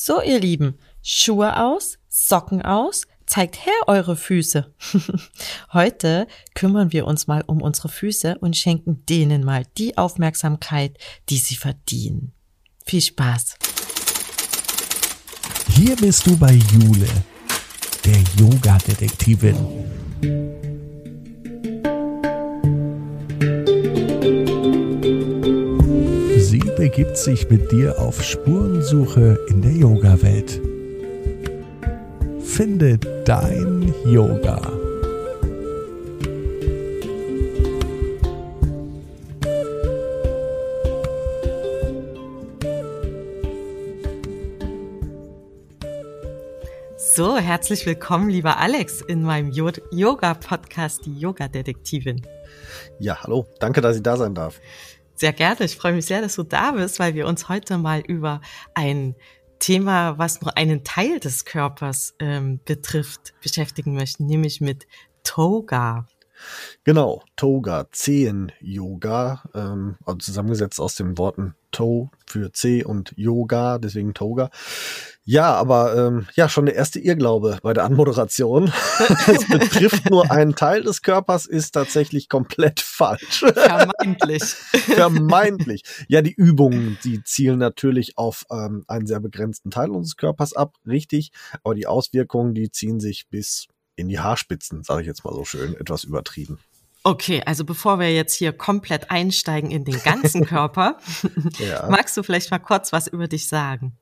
So, ihr Lieben, Schuhe aus, Socken aus, zeigt her eure Füße. Heute kümmern wir uns mal um unsere Füße und schenken denen mal die Aufmerksamkeit, die sie verdienen. Viel Spaß. Hier bist du bei Jule, der Yoga-Detektivin. Begibt sich mit dir auf Spurensuche in der Yoga-Welt. Finde dein Yoga. So, herzlich willkommen, lieber Alex, in meinem Yoga-Podcast, die Yoga-Detektivin. Ja, hallo. Danke, dass ich da sein darf. Sehr gerne. Ich freue mich sehr, dass du da bist, weil wir uns heute mal über ein Thema, was nur einen Teil des Körpers ähm, betrifft, beschäftigen möchten, nämlich mit Toga. Genau, Toga, Zehen-Yoga, ähm, also zusammengesetzt aus den Worten Toe für C und Yoga, deswegen Toga. Ja, aber ähm, ja, schon der erste Irrglaube bei der Anmoderation. es betrifft nur einen Teil des Körpers, ist tatsächlich komplett falsch. Vermeintlich. Vermeintlich. Ja, die Übungen, die zielen natürlich auf ähm, einen sehr begrenzten Teil unseres Körpers ab, richtig. Aber die Auswirkungen, die ziehen sich bis in die Haarspitzen, sage ich jetzt mal so schön, etwas übertrieben. Okay, also bevor wir jetzt hier komplett einsteigen in den ganzen Körper, ja. magst du vielleicht mal kurz was über dich sagen?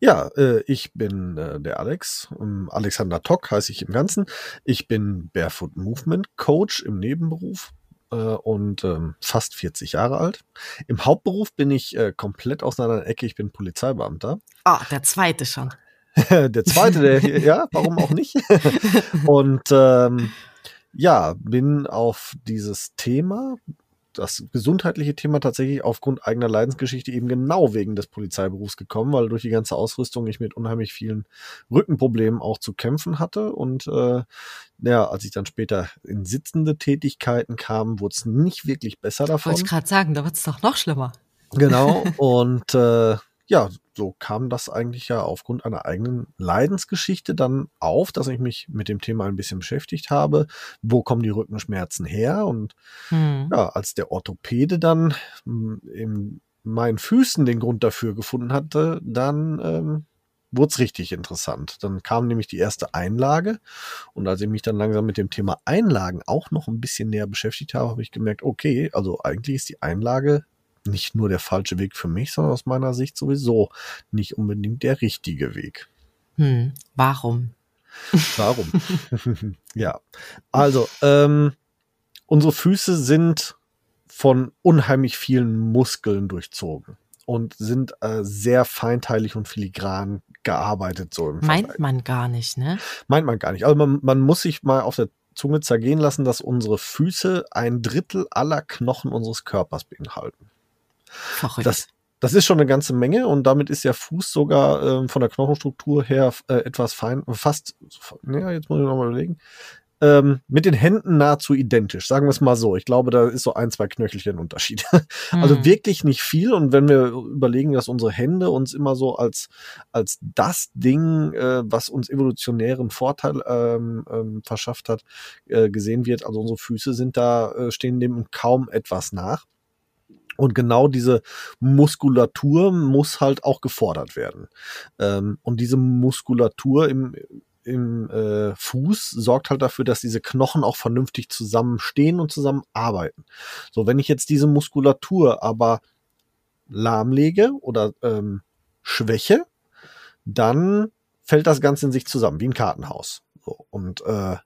Ja, äh, ich bin äh, der Alex, um, Alexander Tock heiße ich im Ganzen. Ich bin Barefoot Movement Coach im Nebenberuf äh, und ähm, fast 40 Jahre alt. Im Hauptberuf bin ich komplett aus einer Ecke, ich bin Polizeibeamter. Ah, oh, der zweite schon. der zweite, der hier, ja, warum auch nicht? und ähm, ja, bin auf dieses Thema, das gesundheitliche Thema tatsächlich aufgrund eigener Leidensgeschichte eben genau wegen des Polizeiberufs gekommen, weil durch die ganze Ausrüstung ich mit unheimlich vielen Rückenproblemen auch zu kämpfen hatte. Und äh, ja, als ich dann später in sitzende Tätigkeiten kam, wurde es nicht wirklich besser davon. Wollte ich gerade sagen, da wird es doch noch schlimmer. Genau. Und äh, ja, so kam das eigentlich ja aufgrund einer eigenen Leidensgeschichte dann auf, dass ich mich mit dem Thema ein bisschen beschäftigt habe. Wo kommen die Rückenschmerzen her? Und hm. ja, als der Orthopäde dann hm, in meinen Füßen den Grund dafür gefunden hatte, dann ähm, wurde es richtig interessant. Dann kam nämlich die erste Einlage und als ich mich dann langsam mit dem Thema Einlagen auch noch ein bisschen näher beschäftigt habe, habe ich gemerkt, okay, also eigentlich ist die Einlage nicht nur der falsche Weg für mich, sondern aus meiner Sicht sowieso nicht unbedingt der richtige Weg. Hm, warum? Warum? ja, also ähm, unsere Füße sind von unheimlich vielen Muskeln durchzogen und sind äh, sehr feinteilig und filigran gearbeitet. So Meint Vergleich. man gar nicht, ne? Meint man gar nicht. Also man, man muss sich mal auf der Zunge zergehen lassen, dass unsere Füße ein Drittel aller Knochen unseres Körpers beinhalten. Verrückt. Das, das ist schon eine ganze Menge und damit ist der Fuß sogar ähm, von der Knochenstruktur her äh, etwas fein, fast, ja, jetzt muss ich nochmal überlegen, ähm, mit den Händen nahezu identisch, sagen wir es mal so. Ich glaube, da ist so ein, zwei Knöchelchen Unterschied. also hm. wirklich nicht viel. Und wenn wir überlegen, dass unsere Hände uns immer so als, als das Ding, äh, was uns evolutionären Vorteil ähm, ähm, verschafft hat, äh, gesehen wird, also unsere Füße sind da, äh, stehen dem kaum etwas nach. Und genau diese Muskulatur muss halt auch gefordert werden. Ähm, und diese Muskulatur im, im äh, Fuß sorgt halt dafür, dass diese Knochen auch vernünftig zusammenstehen und zusammenarbeiten. So, wenn ich jetzt diese Muskulatur aber lahmlege oder ähm, schwäche, dann fällt das Ganze in sich zusammen, wie ein Kartenhaus. So, und äh,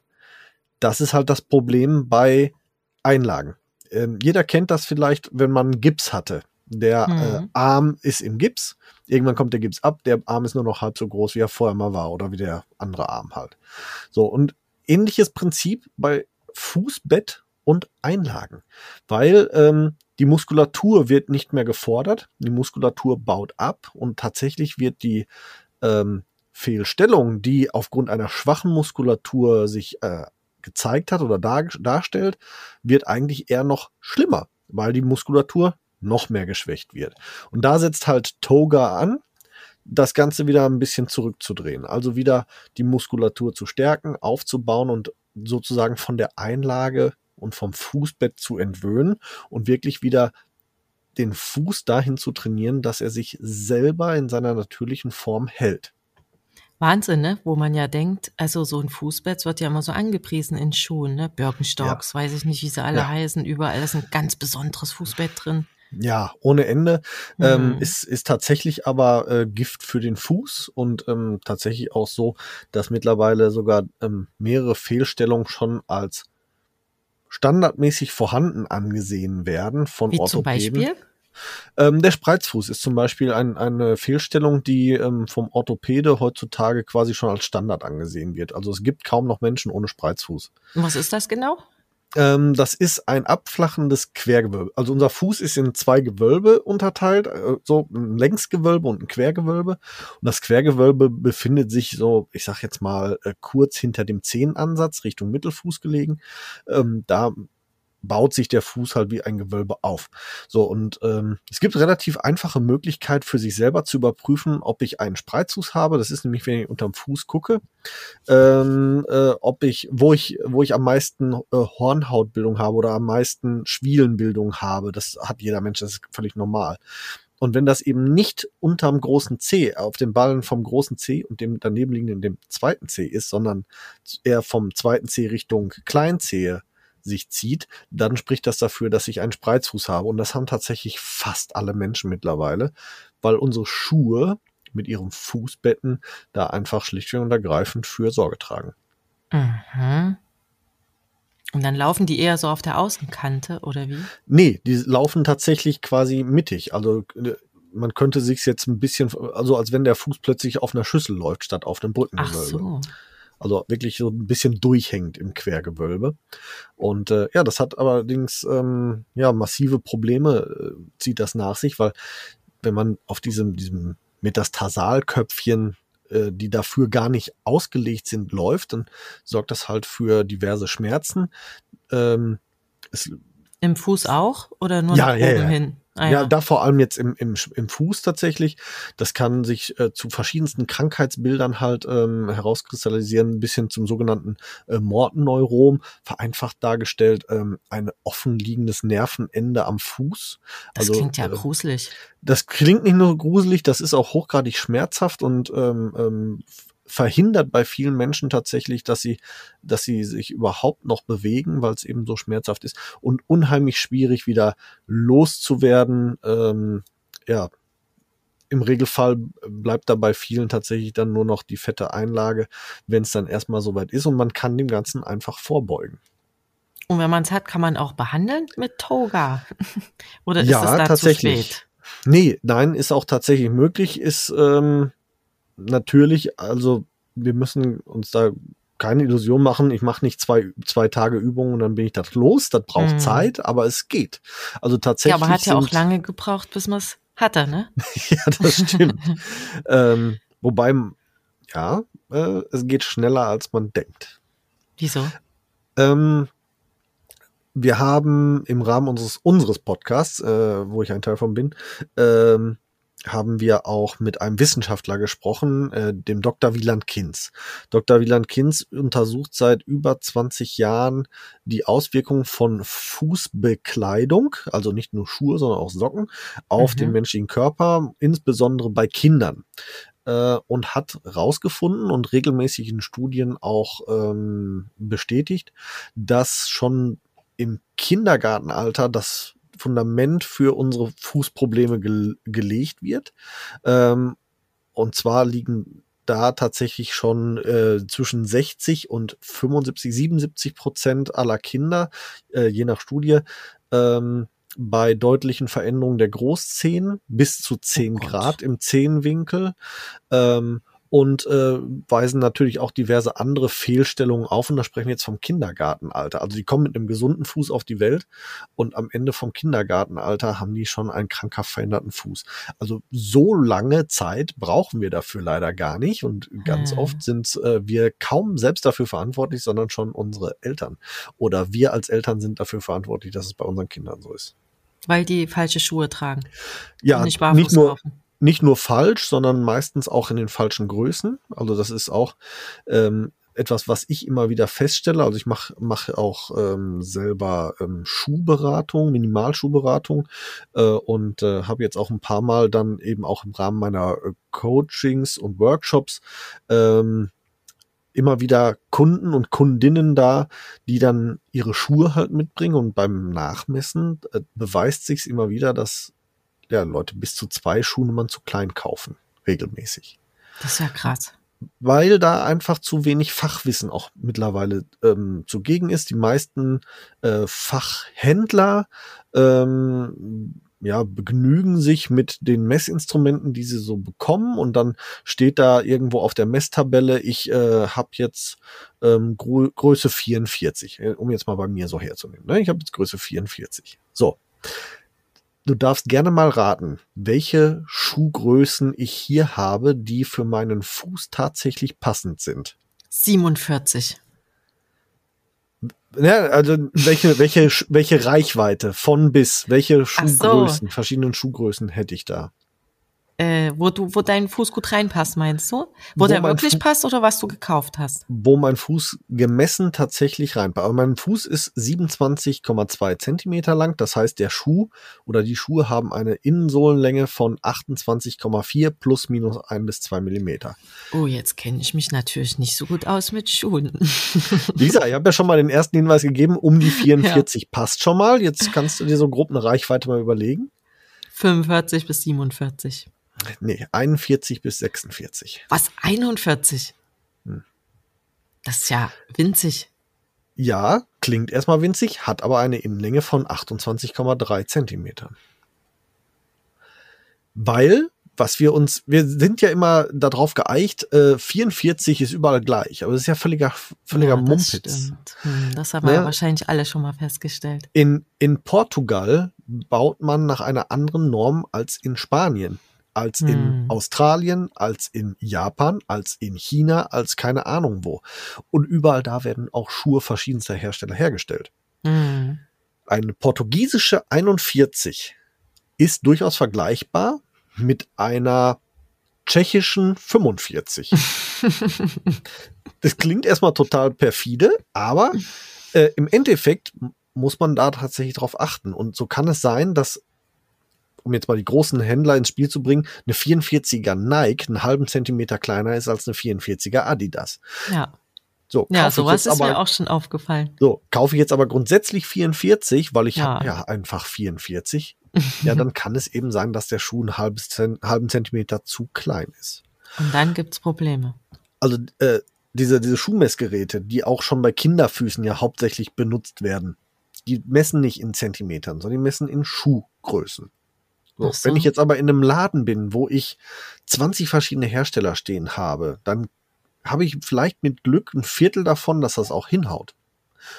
das ist halt das Problem bei Einlagen ähm, jeder kennt das vielleicht, wenn man Gips hatte. Der mhm. äh, Arm ist im Gips. Irgendwann kommt der Gips ab. Der Arm ist nur noch halb so groß, wie er vorher mal war oder wie der andere Arm halt. So, und ähnliches Prinzip bei Fußbett und Einlagen. Weil ähm, die Muskulatur wird nicht mehr gefordert. Die Muskulatur baut ab und tatsächlich wird die ähm, Fehlstellung, die aufgrund einer schwachen Muskulatur sich äh, gezeigt hat oder dar, darstellt, wird eigentlich eher noch schlimmer, weil die Muskulatur noch mehr geschwächt wird. Und da setzt halt Toga an. das Ganze wieder ein bisschen zurückzudrehen. Also wieder die Muskulatur zu stärken, aufzubauen und sozusagen von der Einlage und vom Fußbett zu entwöhnen und wirklich wieder den Fuß dahin zu trainieren, dass er sich selber in seiner natürlichen Form hält. Wahnsinn, ne? Wo man ja denkt, also so ein Fußbett wird ja immer so angepriesen in Schuhen, ne? Birkenstocks, ja. weiß ich nicht, wie sie alle ja. heißen, überall ist ein ganz besonderes Fußbett drin. Ja, ohne Ende. Mhm. Ähm, ist, ist tatsächlich aber äh, Gift für den Fuß und ähm, tatsächlich auch so, dass mittlerweile sogar ähm, mehrere Fehlstellungen schon als standardmäßig vorhanden angesehen werden von Wie Orthopäden. Zum Beispiel? Ähm, der Spreizfuß ist zum Beispiel ein, eine Fehlstellung, die ähm, vom Orthopäde heutzutage quasi schon als Standard angesehen wird. Also es gibt kaum noch Menschen ohne Spreizfuß. Was ist das genau? Ähm, das ist ein abflachendes Quergewölbe. Also unser Fuß ist in zwei Gewölbe unterteilt, äh, so ein Längsgewölbe und ein Quergewölbe. Und das Quergewölbe befindet sich so, ich sag jetzt mal, äh, kurz hinter dem Zehenansatz Richtung Mittelfuß gelegen. Ähm, da baut sich der Fuß halt wie ein Gewölbe auf. So, und ähm, es gibt relativ einfache Möglichkeit für sich selber zu überprüfen, ob ich einen Spreizfuß habe. Das ist nämlich, wenn ich unterm Fuß gucke, ähm, äh, ob ich, wo ich, wo ich am meisten äh, Hornhautbildung habe oder am meisten Schwielenbildung habe. Das hat jeder Mensch, das ist völlig normal. Und wenn das eben nicht unterm großen C, auf dem Ballen vom großen C und dem daneben liegenden dem zweiten C ist, sondern eher vom zweiten C Richtung Kleinzehe sich zieht, dann spricht das dafür, dass ich einen Spreizfuß habe. Und das haben tatsächlich fast alle Menschen mittlerweile, weil unsere Schuhe mit ihren Fußbetten da einfach schlichtweg und ergreifend für Sorge tragen. Mhm. Und dann laufen die eher so auf der Außenkante, oder wie? Nee, die laufen tatsächlich quasi mittig. Also äh, man könnte sich jetzt ein bisschen, also als wenn der Fuß plötzlich auf einer Schüssel läuft, statt auf dem Brückengewölbe. Ach so. Also wirklich so ein bisschen durchhängt im Quergewölbe. Und äh, ja, das hat allerdings ähm, ja massive Probleme, äh, zieht das nach sich, weil wenn man auf diesem, diesem Metatarsalköpfchen äh, die dafür gar nicht ausgelegt sind, läuft, dann sorgt das halt für diverse Schmerzen. Ähm, Im Fuß auch oder nur ja, nach oben ja, ja. hin? Ah, ja. ja. da vor allem jetzt im, im, im Fuß tatsächlich. Das kann sich äh, zu verschiedensten Krankheitsbildern halt ähm, herauskristallisieren, bis hin zum sogenannten äh, Mortenneurom, vereinfacht dargestellt, ähm, ein offen liegendes Nervenende am Fuß. Das also, klingt ja äh, gruselig. Das klingt nicht nur gruselig, das ist auch hochgradig schmerzhaft und ähm, ähm, verhindert bei vielen Menschen tatsächlich, dass sie, dass sie sich überhaupt noch bewegen, weil es eben so schmerzhaft ist und unheimlich schwierig wieder loszuwerden. Ähm, ja, im Regelfall bleibt da bei vielen tatsächlich dann nur noch die fette Einlage, wenn es dann erstmal soweit ist und man kann dem Ganzen einfach vorbeugen. Und wenn man es hat, kann man auch behandeln mit Toga? Oder ist ja, es da tatsächlich. zu spät? Nee, nein, ist auch tatsächlich möglich, ist ähm, natürlich, also wir müssen uns da keine Illusion machen, ich mache nicht zwei, zwei Tage Übungen und dann bin ich das los. Das braucht mhm. Zeit, aber es geht. Also tatsächlich. Ja, aber hat ja auch lange gebraucht, bis man es hatte, ne? ja, das stimmt. ähm, wobei, ja, äh, es geht schneller, als man denkt. Wieso? Ähm, wir haben im Rahmen unseres, unseres Podcasts, äh, wo ich ein Teil von bin, ähm, haben wir auch mit einem Wissenschaftler gesprochen, äh, dem Dr. Wieland Kinz. Dr. Wieland Kinz untersucht seit über 20 Jahren die Auswirkungen von Fußbekleidung, also nicht nur Schuhe, sondern auch Socken, auf mhm. den menschlichen Körper, insbesondere bei Kindern. Äh, und hat rausgefunden und regelmäßig in Studien auch ähm, bestätigt, dass schon im Kindergartenalter das Fundament für unsere Fußprobleme ge gelegt wird. Ähm, und zwar liegen da tatsächlich schon äh, zwischen 60 und 75, 77 Prozent aller Kinder, äh, je nach Studie, ähm, bei deutlichen Veränderungen der Großzehen bis zu 10 oh Grad im Zehenwinkel. Ähm, und äh, weisen natürlich auch diverse andere Fehlstellungen auf. Und da sprechen wir jetzt vom Kindergartenalter. Also die kommen mit einem gesunden Fuß auf die Welt und am Ende vom Kindergartenalter haben die schon einen krankhaft veränderten Fuß. Also so lange Zeit brauchen wir dafür leider gar nicht. Und ganz hm. oft sind äh, wir kaum selbst dafür verantwortlich, sondern schon unsere Eltern. Oder wir als Eltern sind dafür verantwortlich, dass es bei unseren Kindern so ist. Weil die falsche Schuhe tragen. Ja, nicht, nicht nur. Laufen nicht nur falsch, sondern meistens auch in den falschen Größen. Also das ist auch ähm, etwas, was ich immer wieder feststelle. Also ich mache mach auch ähm, selber ähm, Schuhberatung, Minimalschuhberatung äh, und äh, habe jetzt auch ein paar Mal dann eben auch im Rahmen meiner äh, Coachings und Workshops ähm, immer wieder Kunden und Kundinnen da, die dann ihre Schuhe halt mitbringen und beim Nachmessen äh, beweist sich immer wieder, dass ja, Leute bis zu zwei Schuhnummern zu klein kaufen, regelmäßig. Das ist ja krass weil da einfach zu wenig Fachwissen auch mittlerweile ähm, zugegen ist. Die meisten äh, Fachhändler ähm, ja, begnügen sich mit den Messinstrumenten, die sie so bekommen und dann steht da irgendwo auf der Messtabelle, ich äh, habe jetzt ähm, Grö Größe 44, äh, um jetzt mal bei mir so herzunehmen. Ne? Ich habe jetzt Größe 44. So, Du darfst gerne mal raten, welche Schuhgrößen ich hier habe, die für meinen Fuß tatsächlich passend sind. 47. Ja, also welche, welche, welche Reichweite von bis, welche Schuhgrößen, so. verschiedenen Schuhgrößen hätte ich da? Äh, wo du, wo dein Fuß gut reinpasst, meinst du? Wo, wo der wirklich Fu passt oder was du gekauft hast? Wo mein Fuß gemessen tatsächlich reinpasst. Aber mein Fuß ist 27,2 Zentimeter lang. Das heißt, der Schuh oder die Schuhe haben eine Innensohlenlänge von 28,4 plus minus ein bis zwei Millimeter. Oh, jetzt kenne ich mich natürlich nicht so gut aus mit Schuhen. Lisa, ich habe ja schon mal den ersten Hinweis gegeben, um die 44 ja. passt schon mal. Jetzt kannst du dir so grob eine Reichweite mal überlegen. 45 bis 47. Nee, 41 bis 46. Was? 41? Hm. Das ist ja winzig. Ja, klingt erstmal winzig, hat aber eine Innenlänge von 28,3 Zentimetern. Weil, was wir uns, wir sind ja immer darauf geeicht, äh, 44 ist überall gleich, aber das ist ja völliger, völliger ja, das Mumpitz. Hm, das haben wir ja wahrscheinlich alle schon mal festgestellt. In, in Portugal baut man nach einer anderen Norm als in Spanien als in hm. Australien, als in Japan, als in China, als keine Ahnung wo. Und überall da werden auch Schuhe verschiedenster Hersteller hergestellt. Hm. Eine portugiesische 41 ist durchaus vergleichbar mit einer tschechischen 45. das klingt erstmal total perfide, aber äh, im Endeffekt muss man da tatsächlich drauf achten. Und so kann es sein, dass um jetzt mal die großen Händler ins Spiel zu bringen, eine 44er Nike einen halben Zentimeter kleiner ist als eine 44er Adidas. Ja. So, ja, sowas ist aber, mir auch schon aufgefallen. So, kaufe ich jetzt aber grundsätzlich 44, weil ich ja. habe ja einfach 44. ja, dann kann es eben sein, dass der Schuh einen halben, halben Zentimeter zu klein ist. Und dann gibt's Probleme. Also äh, diese, diese Schuhmessgeräte, die auch schon bei Kinderfüßen ja hauptsächlich benutzt werden, die messen nicht in Zentimetern, sondern die messen in Schuhgrößen. So, so. Wenn ich jetzt aber in einem Laden bin, wo ich 20 verschiedene Hersteller stehen habe, dann habe ich vielleicht mit Glück ein Viertel davon, dass das auch hinhaut.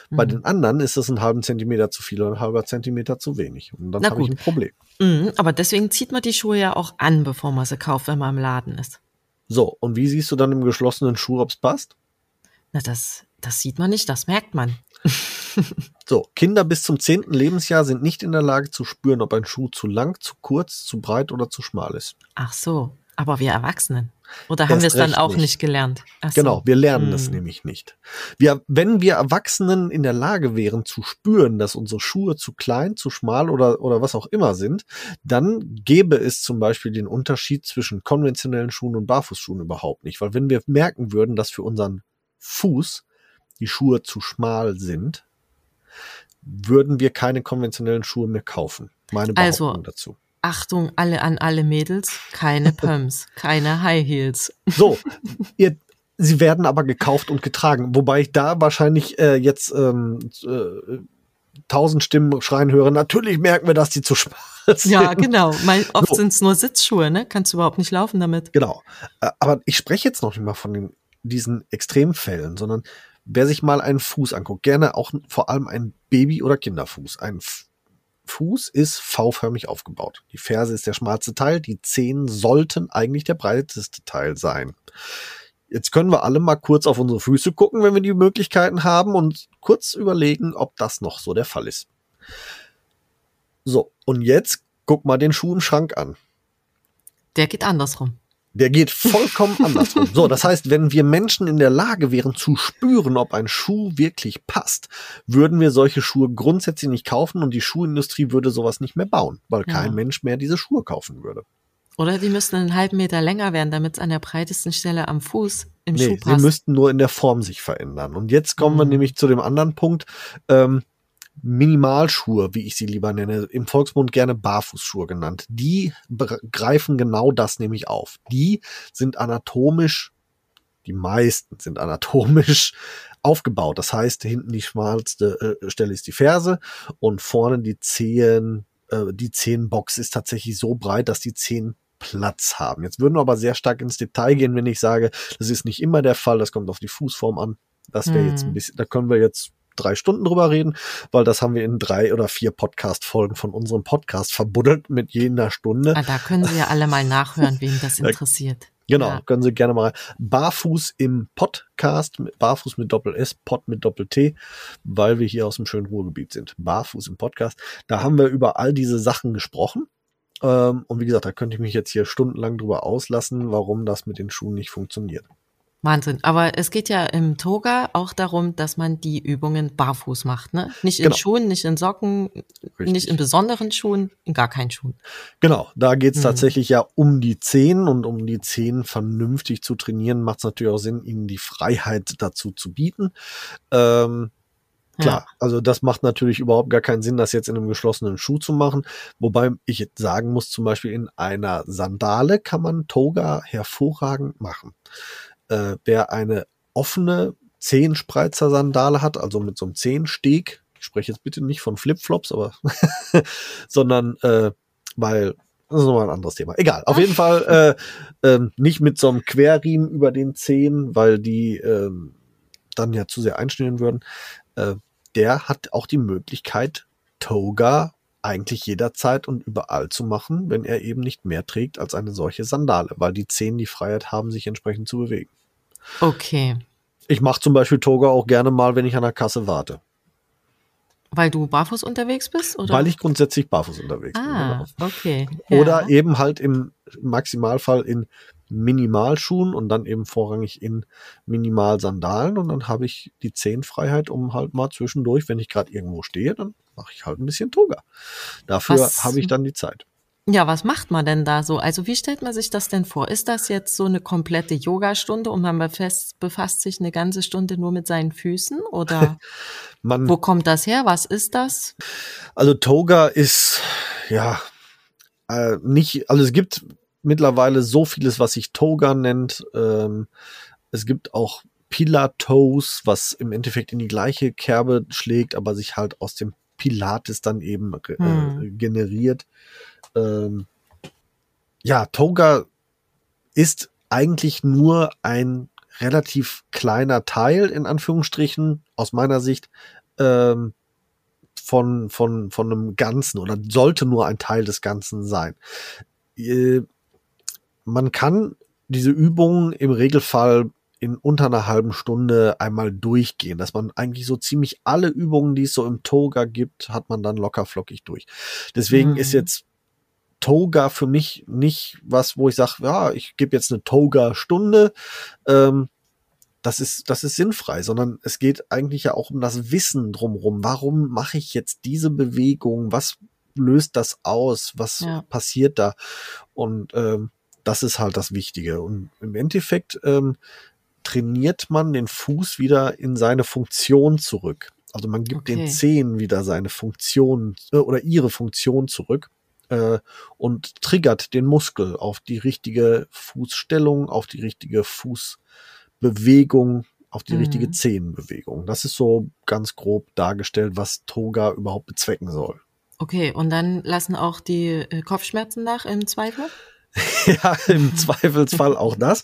Mhm. Bei den anderen ist es einen halben Zentimeter zu viel oder ein halber Zentimeter zu wenig. Und dann habe ich ein Problem. Mhm, aber deswegen zieht man die Schuhe ja auch an, bevor man sie kauft, wenn man im Laden ist. So, und wie siehst du dann im geschlossenen Schuh, ob es passt? Na, das, das sieht man nicht, das merkt man. so, Kinder bis zum zehnten Lebensjahr sind nicht in der Lage zu spüren, ob ein Schuh zu lang, zu kurz, zu breit oder zu schmal ist. Ach so, aber wir Erwachsenen. Oder haben wir es dann auch nicht, nicht gelernt? So. Genau, wir lernen hm. es nämlich nicht. Wir, wenn wir Erwachsenen in der Lage wären zu spüren, dass unsere Schuhe zu klein, zu schmal oder, oder was auch immer sind, dann gäbe es zum Beispiel den Unterschied zwischen konventionellen Schuhen und Barfußschuhen überhaupt nicht. Weil wenn wir merken würden, dass für unseren Fuß die Schuhe zu schmal sind, würden wir keine konventionellen Schuhe mehr kaufen. Meine Behauptung also, dazu. Achtung, alle an alle Mädels, keine Pumps, keine High Heels. So, ihr, sie werden aber gekauft und getragen, wobei ich da wahrscheinlich äh, jetzt ähm, äh, tausend Stimmen schreien höre. Natürlich merken wir, dass die zu schmal sind. Ja, genau. Mein, oft so. sind es nur Sitzschuhe, ne? Kannst du überhaupt nicht laufen damit. Genau. Äh, aber ich spreche jetzt noch nicht mal von den, diesen Extremfällen, sondern wer sich mal einen Fuß anguckt, gerne auch vor allem ein Baby- oder Kinderfuß. Ein Fuß ist V-förmig aufgebaut. Die Ferse ist der schmalste Teil, die Zehen sollten eigentlich der breiteste Teil sein. Jetzt können wir alle mal kurz auf unsere Füße gucken, wenn wir die Möglichkeiten haben und kurz überlegen, ob das noch so der Fall ist. So, und jetzt guck mal den Schuh im Schrank an. Der geht andersrum. Der geht vollkommen andersrum. So, das heißt, wenn wir Menschen in der Lage wären zu spüren, ob ein Schuh wirklich passt, würden wir solche Schuhe grundsätzlich nicht kaufen und die Schuhindustrie würde sowas nicht mehr bauen, weil Ja. kein Mensch mehr diese Schuhe kaufen würde. Oder die müssten einen halben Meter länger werden, damit es an der breitesten Stelle am Fuß im Nee, Schuh sie passt. müssten nur in der Form sich verändern. Und jetzt kommen wir Mhm. nämlich zu dem anderen Punkt. Ähm, Minimalschuhe, wie ich sie lieber nenne, im Volksmund gerne Barfußschuhe genannt, die greifen genau das nämlich auf. Die sind anatomisch, die meisten sind anatomisch aufgebaut. Das heißt, hinten die schmalste äh, Stelle ist die Ferse und vorne die Zehen, äh, die Zehenbox ist tatsächlich so breit, dass die Zehen Platz haben. Jetzt würden wir aber sehr stark ins Detail gehen, wenn ich sage, das ist nicht immer der Fall, das kommt auf die Fußform an. Das wäre jetzt ein Hm. bisschen, da können wir jetzt drei Stunden drüber reden, weil das haben wir in drei oder vier Podcast-Folgen von unserem Podcast verbuddelt mit jener Stunde. Ah, da können Sie ja alle mal nachhören, wen das interessiert. Genau, Ja. können Sie gerne mal Barfuß im Podcast, Barfuß mit Doppel S, Pod mit Doppel T, weil wir hier aus dem schönen Ruhrgebiet sind. Barfuß im Podcast. Da haben wir über all diese Sachen gesprochen. Ähm, und wie gesagt, da könnte ich mich jetzt hier stundenlang drüber auslassen, warum das mit den Schuhen nicht funktioniert. Wahnsinn. Aber es geht ja im Toga auch darum, dass man die Übungen barfuß macht, ne? Nicht in Genau. Schuhen, nicht in Socken, nicht in besonderen Schuhen, in gar keinen Schuhen. Genau, da geht's Mhm. tatsächlich ja um die Zehen und um die Zehen vernünftig zu trainieren, macht es natürlich auch Sinn, ihnen die Freiheit dazu zu bieten. Ähm, Klar, also das macht natürlich überhaupt gar keinen Sinn, das jetzt in einem geschlossenen Schuh zu machen. Wobei ich jetzt sagen muss, zum Beispiel in einer Sandale kann man Toga hervorragend machen. Äh, wer eine offene Zehenspreizer-Sandale hat, also mit so einem Zehensteg, ich spreche jetzt bitte nicht von Flipflops, aber sondern äh, weil das ist nochmal ein anderes Thema. Egal, auf jeden Fall äh, ähm, nicht mit so einem Querriemen über den Zehen, weil die ähm, dann ja zu sehr einschnüren würden äh, der hat auch die Möglichkeit, Toga eigentlich jederzeit und überall zu machen, wenn er eben nicht mehr trägt als eine solche Sandale, weil die Zehen die Freiheit haben, sich entsprechend zu bewegen. Okay. Ich mache zum Beispiel Toga auch gerne mal, wenn ich an der Kasse warte, Weil du barfuß unterwegs bist? Oder? weil ich grundsätzlich barfuß unterwegs Ah, bin. okay. Genau. Oder ja. eben halt im Maximalfall in Minimalschuhen und dann eben vorrangig in Minimalsandalen und dann habe ich die Zehenfreiheit, um halt mal zwischendurch, wenn ich gerade irgendwo stehe, dann mache ich halt ein bisschen Toga. Dafür habe ich dann die Zeit. Ja, was macht man denn da so? Also wie stellt man sich das denn vor? Ist das jetzt so eine komplette Yogastunde und man befasst, befasst sich eine ganze Stunde nur mit seinen Füßen? Oder Man, wo kommt das her? Was ist das? also Toga ist ja äh, nicht, also es gibt mittlerweile so vieles, was sich Toga nennt. Ähm, es gibt auch Pilates, was im Endeffekt in die gleiche Kerbe schlägt, aber sich halt aus dem Pilates dann eben äh, Hm. generiert. Ähm, ja, Toga ist eigentlich nur ein relativ kleiner Teil, in Anführungsstrichen, aus meiner Sicht, ähm, von, von, von einem Ganzen oder sollte nur ein Teil des Ganzen sein. Äh, man kann diese Übungen im Regelfall in unter einer halben Stunde einmal durchgehen, dass man eigentlich so ziemlich alle Übungen, die es so im Toga gibt, hat man dann locker flockig durch. Deswegen Mhm. ist jetzt Toga für mich nicht was, wo ich sage, ja, ich gebe jetzt eine Toga-Stunde. Ähm, das ist, das ist sinnfrei, sondern es geht eigentlich ja auch um das Wissen drumherum. Warum mache ich jetzt diese Bewegung? Was löst das aus? Was Ja. passiert da? Und ähm, das ist halt das Wichtige. Und im Endeffekt ähm, trainiert man den Fuß wieder in seine Funktion zurück. Also man gibt Okay. den Zehen wieder seine Funktion äh, oder ihre Funktion zurück äh, und triggert den Muskel auf die richtige Fußstellung, auf die richtige Fußbewegung, auf die Mhm. richtige Zehenbewegung. Das ist so ganz grob dargestellt, was Toga überhaupt bezwecken soll. Okay, und dann lassen auch die äh, Kopfschmerzen nach im Zweifel? ja, im Zweifelsfall auch das.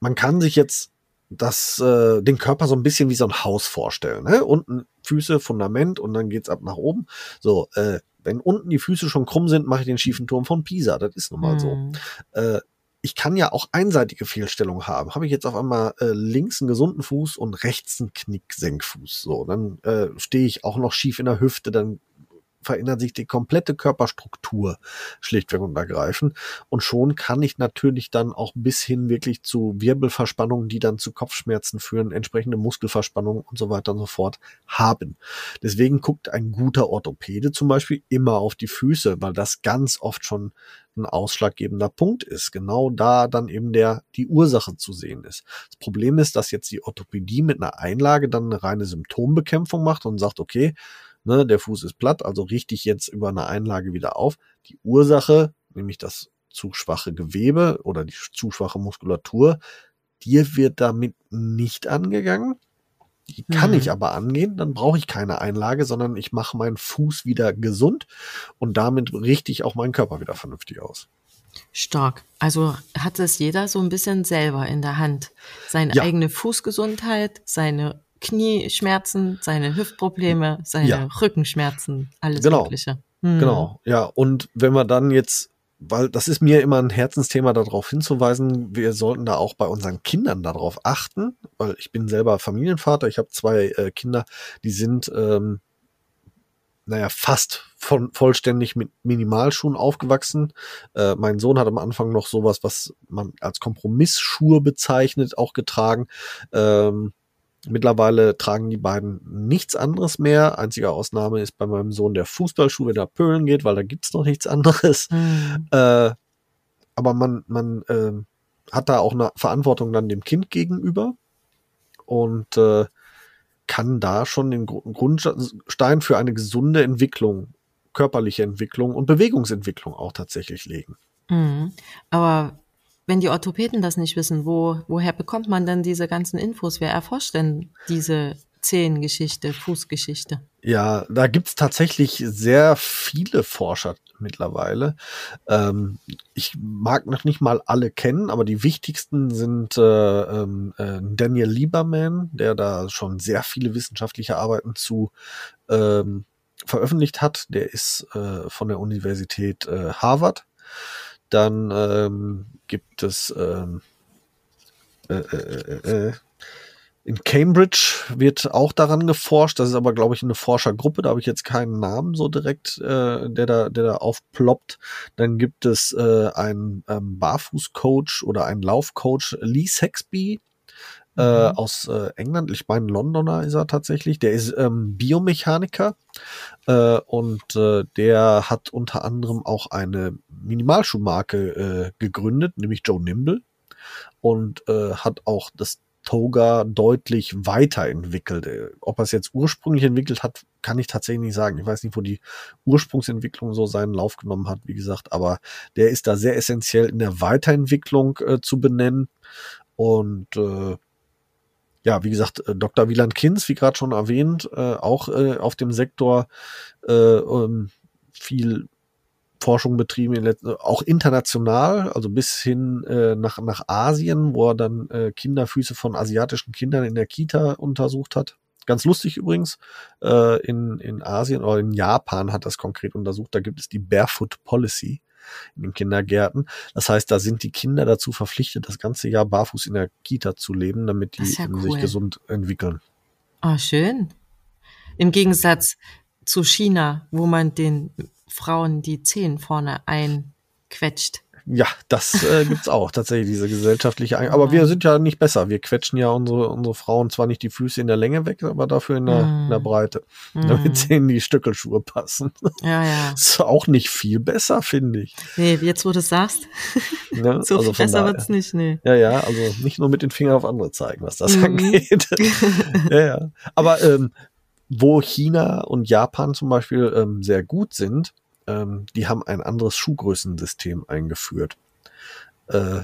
Man kann sich jetzt das, äh, den Körper so ein bisschen wie so ein Haus vorstellen. Ne? Unten Füße, Fundament und dann geht's ab nach oben. So, äh, wenn unten die Füße schon krumm sind, mache ich den schiefen Turm von Pisa. Das ist nun mal so. Hm. Äh, ich kann ja auch einseitige Fehlstellungen haben. Habe ich jetzt auf einmal äh, links einen gesunden Fuß und rechts einen Knicksenkfuß. So, dann äh, stehe ich auch noch schief in der Hüfte, dann verändert sich die komplette Körperstruktur schlichtweg und ergreifend. Und schon kann ich natürlich dann auch bis hin wirklich zu Wirbelverspannungen, die dann zu Kopfschmerzen führen, entsprechende Muskelverspannungen und so weiter und so fort haben. Deswegen guckt ein guter Orthopäde zum Beispiel immer auf die Füße, weil das ganz oft schon ein ausschlaggebender Punkt ist. Genau da dann eben der, die Ursache zu sehen ist. Das Problem ist, dass jetzt die Orthopädie mit einer Einlage dann eine reine Symptombekämpfung macht und sagt, okay, ne, der Fuß ist platt, also richte ich jetzt über eine Einlage wieder auf. Die Ursache, nämlich das zu schwache Gewebe oder die zu schwache Muskulatur, die wird damit nicht angegangen. Die kann mhm. ich aber angehen, dann brauche ich keine Einlage, sondern ich mache meinen Fuß wieder gesund und damit richte ich auch meinen Körper wieder vernünftig aus. Stark. Also hat es jeder so ein bisschen selber in der Hand. Seine ja. eigene Fußgesundheit, seine Knieschmerzen, seine Hüftprobleme, seine ja. Rückenschmerzen, alles genau. Mögliche. Hm. Genau, ja. Und wenn wir dann jetzt weil das ist mir immer ein Herzensthema, darauf hinzuweisen, wir sollten da auch bei unseren Kindern darauf achten, weil ich bin selber Familienvater, ich habe zwei äh, Kinder, die sind, ähm, naja, fast von, vollständig mit Minimalschuhen aufgewachsen. Äh, mein Sohn hat am Anfang noch sowas, was man als Kompromissschuhe bezeichnet, auch getragen. Ähm, Mittlerweile tragen die beiden nichts anderes mehr. Einzige Ausnahme ist bei meinem Sohn der Fußballschuh, wenn er pölen geht, weil da gibt's noch nichts anderes. Mhm. Äh, aber man, man äh, hat da auch eine Verantwortung dann dem Kind gegenüber und äh, kann da schon den Grundstein für eine gesunde Entwicklung, körperliche Entwicklung und Bewegungsentwicklung auch tatsächlich legen. Mhm. Aber wenn die Orthopäden das nicht wissen, wo, woher bekommt man denn diese ganzen Infos? Wer erforscht denn diese Zehengeschichte, Fußgeschichte? Ja, da gibt's tatsächlich sehr viele Forscher mittlerweile. Ähm, ich mag noch nicht mal alle kennen, aber die wichtigsten sind äh, ähm, äh, Daniel Lieberman, der da schon sehr viele wissenschaftliche Arbeiten zu ähm, veröffentlicht hat. Der ist äh, von der Universität äh, Harvard. Dann ähm, gibt es ähm, äh, äh, äh, äh, in Cambridge wird auch daran geforscht. Das ist aber, glaube ich, eine Forschergruppe. Da habe ich jetzt keinen Namen so direkt, äh, der da, der da aufploppt. Dann gibt es äh, einen ähm, Barfußcoach oder einen Laufcoach, Lee Sexby, äh, mhm. aus äh, England. Ich meine, Londoner ist er tatsächlich. Der ist ähm, Biomechaniker äh, und äh, der hat unter anderem auch eine Minimalschuhmarke äh, gegründet, nämlich Joe Nimble und äh, hat auch das Toga deutlich weiterentwickelt. Äh, ob er es jetzt ursprünglich entwickelt hat, kann ich tatsächlich nicht sagen. Ich weiß nicht, wo die Ursprungsentwicklung so seinen Lauf genommen hat, wie gesagt, aber der ist da sehr essentiell in der Weiterentwicklung äh, zu benennen. Und äh, ja, wie gesagt, äh, Dr. Wieland Kinz, wie gerade schon erwähnt, äh, auch äh, auf dem Sektor äh, ähm, viel Forschung betrieben, auch international, also bis hin äh, nach, nach Asien, wo er dann äh, Kinderfüße von asiatischen Kindern in der Kita untersucht hat. Ganz lustig übrigens, äh, in, in Asien oder in Japan hat das konkret untersucht, da gibt es die Barefoot Policy in den Kindergärten. Das heißt, da sind die Kinder dazu verpflichtet, das ganze Jahr barfuß in der Kita zu leben, damit die ja cool. sich gesund entwickeln. Ah, oh, schön. Im Gegensatz zu China, wo man den Frauen die Zehen vorne einquetscht. Ja, das äh, gibt's auch tatsächlich, diese gesellschaftliche. Ein aber wir sind ja nicht besser. Wir quetschen ja unsere, unsere Frauen zwar nicht die Füße in der Länge weg, aber dafür in der, mm. in der mm. Breite. Mm. Damit sie in die Stöckelschuhe passen. Ja, ja. Ist auch nicht viel besser, finde ich. Nee, jetzt wo du es sagst. Ja, so also viel besser wird's nicht, nee. Ja, ja, also nicht nur mit den Fingern auf andere zeigen, was das mm. angeht. ja, ja. Aber ähm, wo China und Japan zum Beispiel ähm, sehr gut sind, ähm, die haben ein anderes Schuhgrößensystem eingeführt. Äh,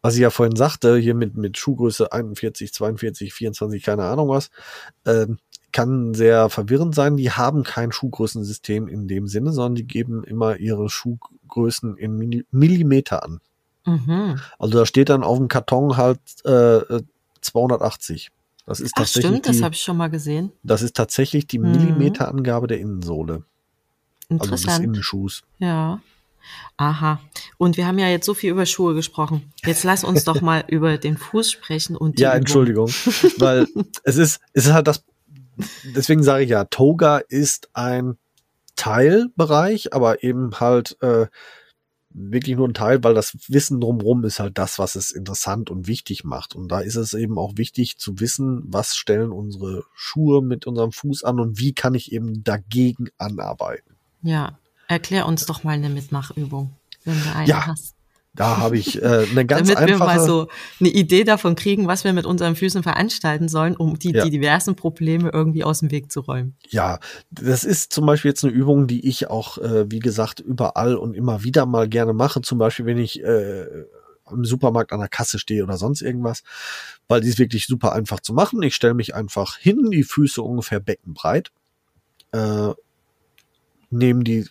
was ich ja vorhin sagte, hier mit, mit Schuhgröße 41, 42, 24, keine Ahnung was, äh, kann sehr verwirrend sein. Die haben kein Schuhgrößensystem in dem Sinne, sondern die geben immer ihre Schuhgrößen in Millimeter an. Mhm. Also da steht dann auf dem Karton halt äh, 280. Das ist Ach, tatsächlich. Stimmt, die, das habe ich schon mal gesehen. Das ist tatsächlich die mhm. Millimeterangabe der Innensohle. Interessant. Also des Innenschuhs. Ja. Aha. Und wir haben ja jetzt so viel über Schuhe gesprochen. Jetzt lass uns doch mal über den Fuß sprechen und die Ja, Entschuldigung, weil es ist es ist halt das deswegen sage ich ja, Toga ist ein Teilbereich, aber eben halt äh, wirklich nur ein Teil, weil das Wissen drumherum ist halt das, was es interessant und wichtig macht. Und da ist es eben auch wichtig zu wissen, was stellen unsere Schuhe mit unserem Fuß an und wie kann ich eben dagegen anarbeiten. Ja, erklär uns doch mal eine Mitmachübung, wenn du eine Ja. hast. Da habe ich äh, eine ganz Damit wir mal einfache. so eine Idee davon kriegen, was wir mit unseren Füßen veranstalten sollen, um die, Ja. die diversen Probleme irgendwie aus dem Weg zu räumen. Ja, das ist zum Beispiel jetzt eine Übung, die ich auch, äh, wie gesagt, überall und immer wieder mal gerne mache. Zum Beispiel, wenn ich äh, im Supermarkt an der Kasse stehe oder sonst irgendwas, weil die ist wirklich super einfach zu machen. Ich stelle mich einfach hin, die Füße ungefähr beckenbreit, äh, nehme die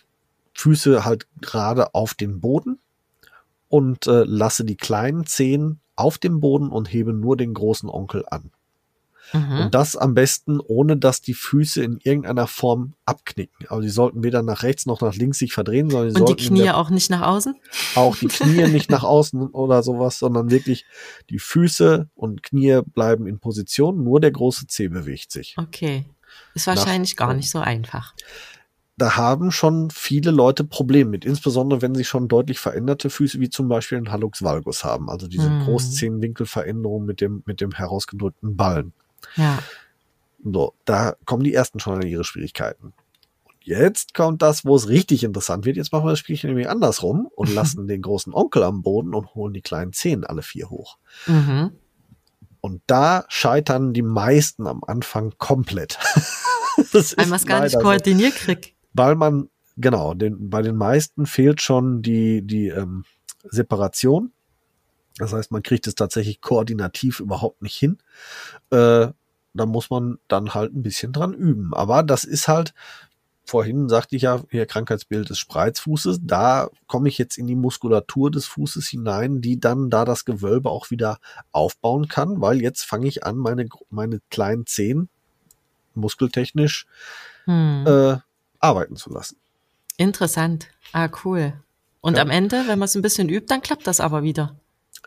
Füße halt gerade auf den Boden und äh, lasse die kleinen Zehen auf dem Boden und hebe nur den großen Onkel an. Mhm. Und das am besten, ohne dass die Füße in irgendeiner Form abknicken. Also die sollten weder nach rechts noch nach links sich verdrehen, sondern die Und die sollten in Knie auch nicht nach außen? auch die Knie nicht nach außen oder sowas, sondern wirklich die Füße und Knie bleiben in Position, nur der große Zeh bewegt sich. Okay. Ist wahrscheinlich gar nicht so einfach. Da haben schon viele Leute Probleme mit, insbesondere wenn sie schon deutlich veränderte Füße, wie zum Beispiel einen Hallux valgus haben, also diese Mhm. Großzehenwinkelveränderung mit dem, mit dem herausgedrückten Ballen. Ja. So, da kommen die ersten schon an ihre Schwierigkeiten. Und jetzt kommt das, wo es richtig interessant wird. Jetzt machen wir das Spielchen nämlich andersrum und lassen den großen Onkel am Boden und holen die kleinen Zehen alle vier hoch. Mhm. Und da scheitern die meisten am Anfang komplett. das Weil man es gar nicht leider so. koordiniert kriegt. Weil man, genau, den, bei den meisten fehlt schon die, die ähm, Separation. Das heißt, man kriegt es tatsächlich koordinativ überhaupt nicht hin. Äh, da muss man dann halt ein bisschen dran üben. Aber das ist halt, vorhin sagte ich ja, hier Krankheitsbild des Spreizfußes, da komme ich jetzt in die Muskulatur des Fußes hinein, die dann da das Gewölbe auch wieder aufbauen kann, weil jetzt fange ich an, meine, meine kleinen Zehen muskeltechnisch Hm. äh, arbeiten zu lassen. Interessant. Ah, cool. Und Ja. am Ende, wenn man es ein bisschen übt, dann klappt das aber wieder.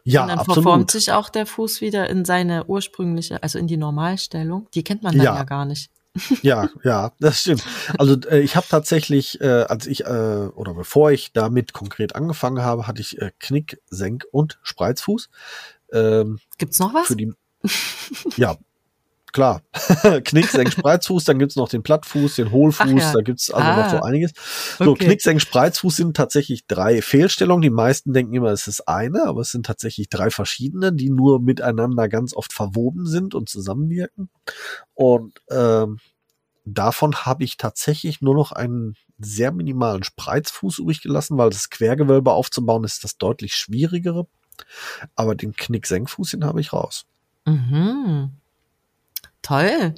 Ja, Und dann absolut. verformt sich auch der Fuß wieder in seine ursprüngliche, also in die Normalstellung. Die kennt man dann ja, Ja. gar nicht. Ja, ja, das stimmt. Also äh, ich habe tatsächlich, äh, als ich äh, oder bevor ich damit konkret angefangen habe, hatte ich äh, Knick, Senk und Spreizfuß. Ähm, Gibt's noch was? für die, ja, klar. Knick, Senk, Spreizfuß, dann gibt's noch den Plattfuß, den Hohlfuß, ja. da gibt's also noch so Ah. einiges. So, Okay. Knick, Senk, Spreizfuß sind tatsächlich drei Fehlstellungen. Die meisten denken immer, es ist eine, aber es sind tatsächlich drei verschiedene, die nur miteinander ganz oft verwoben sind und zusammenwirken. Und ähm, davon habe ich tatsächlich nur noch einen sehr minimalen Spreizfuß übrig gelassen, weil das Quergewölbe aufzubauen ist das deutlich schwierigere. Aber den Knick-Senkfuß, den habe ich raus. Mhm. Toll.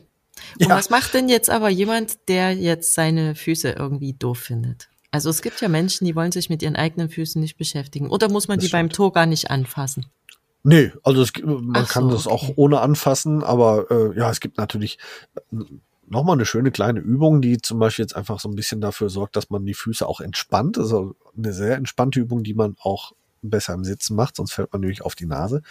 Und Ja. was macht denn jetzt aber jemand, der jetzt seine Füße irgendwie doof findet? Also es gibt ja Menschen, die wollen sich mit ihren eigenen Füßen nicht beschäftigen. Oder muss man Das die beim stimmt. Toga nicht anfassen? Nee, also es, man Ach kann so, das okay. auch ohne anfassen, aber äh, ja, es gibt natürlich nochmal eine schöne kleine Übung, die zum Beispiel jetzt einfach so ein bisschen dafür sorgt, dass man die Füße auch entspannt. Also eine sehr entspannte Übung, die man auch besser im Sitzen macht, sonst fällt man nämlich auf die Nase.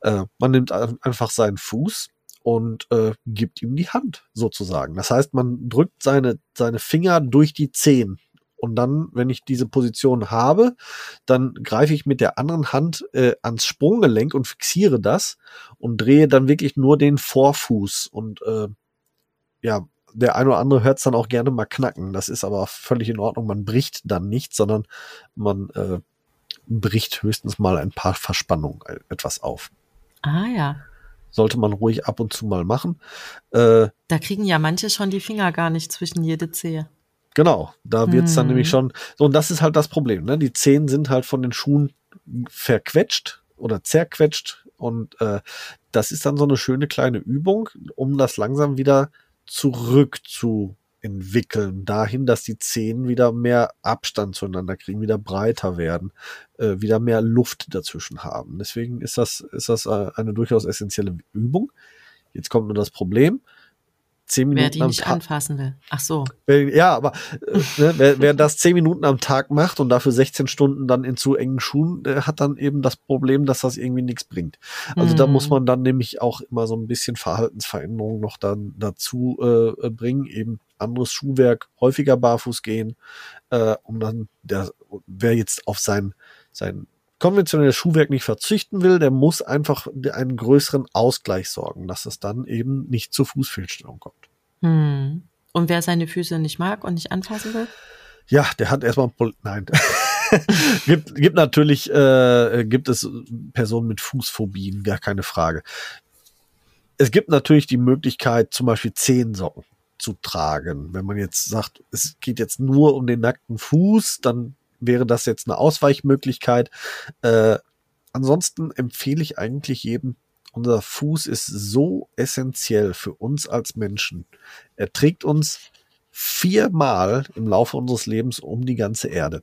Äh, man nimmt ein- einfach seinen Fuß und äh, gibt ihm die Hand sozusagen. Das heißt, man drückt seine, seine Finger durch die Zehen. Und dann, wenn ich diese Position habe, dann greife ich mit der anderen Hand äh, ans Sprunggelenk und fixiere das und drehe dann wirklich nur den Vorfuß. Und äh, ja, der eine oder andere hört es dann auch gerne mal knacken. Das ist aber völlig in Ordnung. Man bricht dann nicht, sondern man äh, bricht höchstens mal ein paar Verspannungen äh, etwas auf. Ah ja. Sollte man ruhig ab und zu mal machen. Äh, Da kriegen ja manche schon die Finger gar nicht zwischen jede Zehe. Genau, da wird's dann Hm. nämlich schon. So, und das ist halt das Problem. Ne? Die Zehen sind halt von den Schuhen verquetscht oder zerquetscht. Und äh, das ist dann so eine schöne kleine Übung, um das langsam wieder zurück zu entwickeln. Dahin, dass die Zehen wieder mehr Abstand zueinander kriegen, wieder breiter werden, äh, wieder mehr Luft dazwischen haben. Deswegen ist das, ist das äh, eine durchaus essentielle Übung. Jetzt kommt nur das Problem. Zehn Wer Minuten die am nicht anfassen will. Ach so. Wer- Ja, aber äh, ne, wer, wer das zehn Minuten am Tag macht und dafür 16 Stunden dann in zu engen Schuhen, der hat dann eben das Problem, dass das irgendwie nichts bringt. Also da Hm. muss man dann nämlich auch immer so ein bisschen Verhaltensveränderungen noch dann dazu äh, bringen, eben anderes Schuhwerk, häufiger barfuß gehen, äh, um dann, der, wer jetzt auf sein, sein konventionelles Schuhwerk nicht verzichten will, der muss einfach einen größeren Ausgleich sorgen, dass es dann eben nicht zur Fußfehlstellung kommt. Hm. Und wer seine Füße nicht mag und nicht anfassen will? Ja, der hat erstmal ein Nein. gibt, gibt natürlich, äh, gibt es Personen mit Fußphobien, gar keine Frage. Es gibt natürlich die Möglichkeit, zum Beispiel Zehensocken zu tragen. Wenn man jetzt sagt, es geht jetzt nur um den nackten Fuß, dann wäre das jetzt eine Ausweichmöglichkeit. Äh, ansonsten empfehle ich eigentlich jedem, unser Fuß ist so essentiell für uns als Menschen. Er trägt uns viermal im Laufe unseres Lebens um die ganze Erde.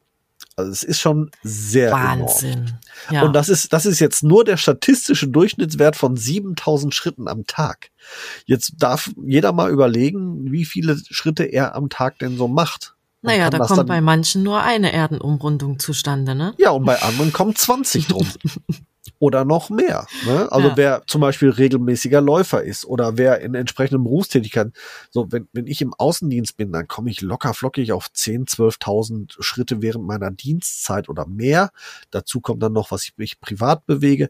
Also es ist schon sehr Wahnsinn. Ja. Und das ist, das ist jetzt nur der statistische Durchschnittswert von 7000 Schritten am Tag. Jetzt darf jeder mal überlegen, wie viele Schritte er am Tag denn so macht. Man naja, da kommt bei manchen nur eine Erdenumrundung zustande, ne? Ja, und bei anderen kommen 20 drum. oder noch mehr. Ne? Also ja. wer zum Beispiel regelmäßiger Läufer ist oder wer in entsprechenden Berufstätigkeiten, so wenn, wenn ich im Außendienst bin, dann komme ich locker flockig auf 10, 12.000 Schritte während meiner Dienstzeit oder mehr. Dazu kommt dann noch, was ich mich privat bewege.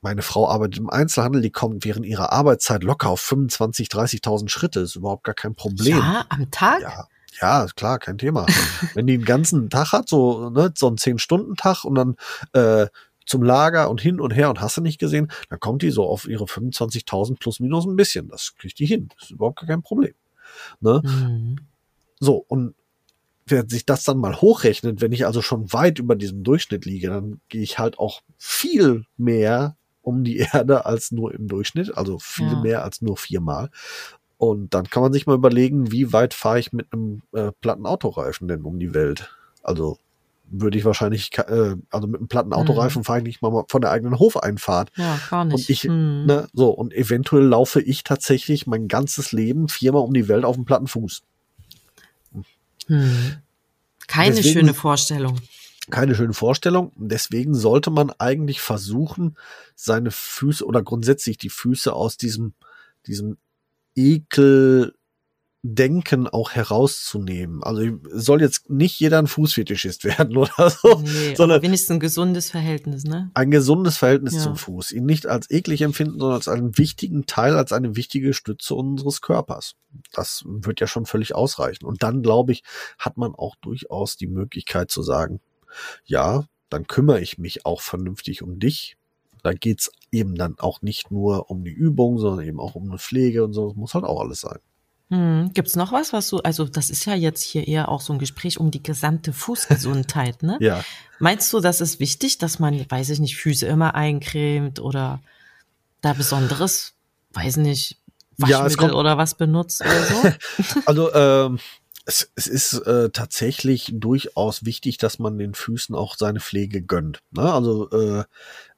Meine Frau arbeitet im Einzelhandel, die kommt während ihrer Arbeitszeit locker auf 25, 30.000 Schritte. Das ist überhaupt gar kein Problem. Ja, am Tag? Ja. Ja, klar, kein Thema. Wenn die den ganzen Tag hat, so, ne, so einen Zehn-Stunden-Tag und dann äh, zum Lager und hin und her und hast du nicht gesehen, dann kommt die so auf ihre 25.000 plus minus ein bisschen. Das kriegt die hin. Das ist überhaupt gar kein Problem. Ne? Mhm. So, und wer sich das dann mal hochrechnet, wenn ich also schon weit über diesem Durchschnitt liege, dann gehe ich halt auch viel mehr um die Erde als nur im Durchschnitt, also viel ja. mehr als nur viermal. Und dann kann man sich mal überlegen, wie weit fahre ich mit einem äh, platten Autoreifen denn um die Welt? Also würde ich wahrscheinlich, äh, also mit einem platten Autoreifen mhm. fahre ich nicht mal von der eigenen Hofeinfahrt. Ja, gar nicht. Und ich, mhm. ne, so, und eventuell laufe ich tatsächlich mein ganzes Leben viermal um die Welt auf dem platten Fuß. Mhm. Keine Deswegen, schöne Vorstellung. Keine schöne Vorstellung. Deswegen sollte man eigentlich versuchen, seine Füße oder grundsätzlich die Füße aus diesem, diesem Ekel Denken auch herauszunehmen. Also soll jetzt nicht jeder ein Fußfetischist werden oder so, nee, sondern wenigstens ein gesundes Verhältnis, ne? Ein gesundes Verhältnis ja. zum Fuß. Ihn nicht als eklig empfinden, sondern als einen wichtigen Teil, als eine wichtige Stütze unseres Körpers. Das wird ja schon völlig ausreichen. Und dann, glaube ich, hat man auch durchaus die Möglichkeit zu sagen, ja, dann kümmere ich mich auch vernünftig um dich. Da geht's eben dann auch nicht nur um die Übung, sondern eben auch um eine Pflege und so. Das muss halt auch alles sein. Hm. Gibt's noch was, was du, also das ist ja jetzt hier eher auch so ein Gespräch um die gesamte Fußgesundheit, ne? ja. Meinst du, das ist wichtig, dass man, weiß ich nicht, Füße immer eincremt oder da besonderes, weiß nicht, Waschmittel ja, oder was benutzt oder so? also ähm, es, es ist äh, tatsächlich durchaus wichtig, dass man den Füßen auch seine Pflege gönnt. Ne? Also äh,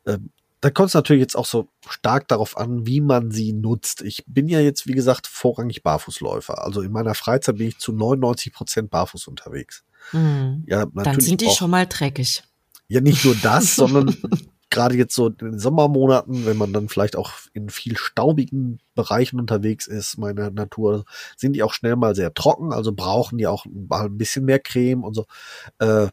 äh, da kommt es natürlich jetzt auch so stark darauf an, wie man sie nutzt. Ich bin ja jetzt, wie gesagt, vorrangig Barfußläufer. Also in meiner Freizeit bin ich zu 99 Prozent barfuß unterwegs. Mhm. Ja, Dann sind die auch, schon mal dreckig. Ja, nicht nur das, sondern gerade jetzt so in den Sommermonaten, wenn man dann vielleicht auch in viel staubigen Bereichen unterwegs ist, meine Natur, sind die auch schnell mal sehr trocken, also brauchen die auch ein bisschen mehr Creme und so. Äh,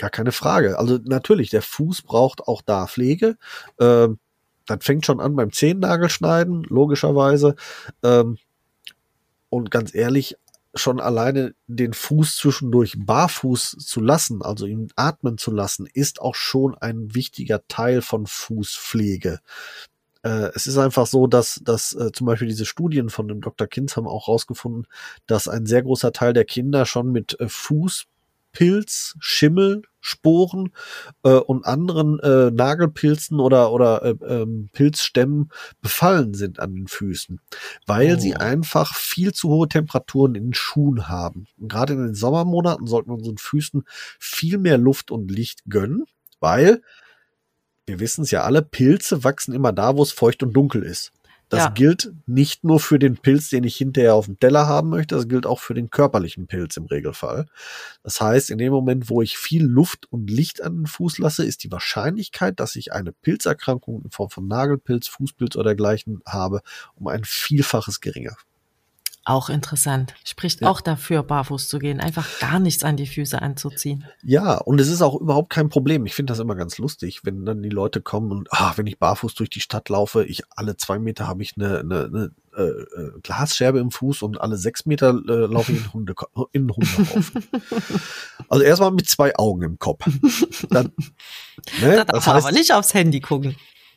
Gar keine Frage. Also natürlich, der Fuß braucht auch da Pflege. Ähm, das fängt schon an beim Zehennagelschneiden, logischerweise. Ähm, und ganz ehrlich, schon alleine den Fuß zwischendurch barfuß zu lassen, also ihn atmen zu lassen, ist auch schon ein wichtiger Teil von Fußpflege. Äh, es ist einfach so, dass, dass äh, zum Beispiel diese Studien von dem Dr. Kinz haben auch rausgefunden, dass ein sehr großer Teil der Kinder schon mit äh, Fuß Pilz, Schimmel, Sporen äh, und anderen äh, Nagelpilzen oder, oder äh, ähm, Pilzstämmen befallen sind an den Füßen, weil oh. sie einfach viel zu hohe Temperaturen in den Schuhen haben. Und gerade in den Sommermonaten sollten wir unseren Füßen viel mehr Luft und Licht gönnen, weil wir wissen es ja alle, Pilze wachsen immer da, wo es feucht und dunkel ist. Das ja. gilt nicht nur für den Pilz, den ich hinterher auf dem Teller haben möchte, das gilt auch für den körperlichen Pilz im Regelfall. Das heißt, in dem Moment, wo ich viel Luft und Licht an den Fuß lasse, ist die Wahrscheinlichkeit, dass ich eine Pilzerkrankung in Form von Nagelpilz, Fußpilz oder dergleichen habe, um ein Vielfaches geringer. Auch interessant. Spricht Ja. auch dafür, barfuß zu gehen, einfach gar nichts an die Füße anzuziehen. Ja, und es ist auch überhaupt kein Problem. Ich finde das immer ganz lustig, wenn dann die Leute kommen und, ah, wenn ich barfuß durch die Stadt laufe, ich alle zwei Meter habe ich eine, eine, eine äh, äh, Glasscherbe im Fuß und alle sechs Meter äh, laufe ich in, Hunde, in einen Hundehaufen. also erstmal mit zwei Augen im Kopf. Dann, ne, Da darf man aber nicht aufs Handy gucken.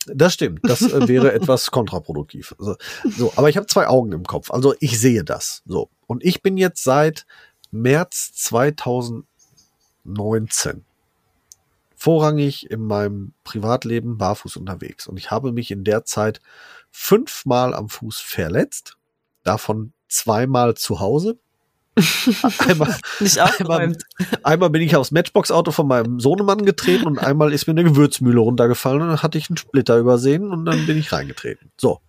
Das stimmt. Das äh, wäre etwas kontraproduktiv. Also, so, aber ich habe zwei Augen im Kopf. Also ich sehe das. So. Und ich bin jetzt seit März 2019 vorrangig in meinem Privatleben barfuß unterwegs. Und ich habe mich in der Zeit fünfmal am Fuß verletzt. Davon zweimal zu Hause. Einmal, Nicht Einmal-. Einmal bin ich aufs Matchbox-Auto von meinem Sohnemann getreten und einmal ist mir eine Gewürzmühle runtergefallen und dann hatte ich einen Splitter übersehen und dann bin ich reingetreten. So.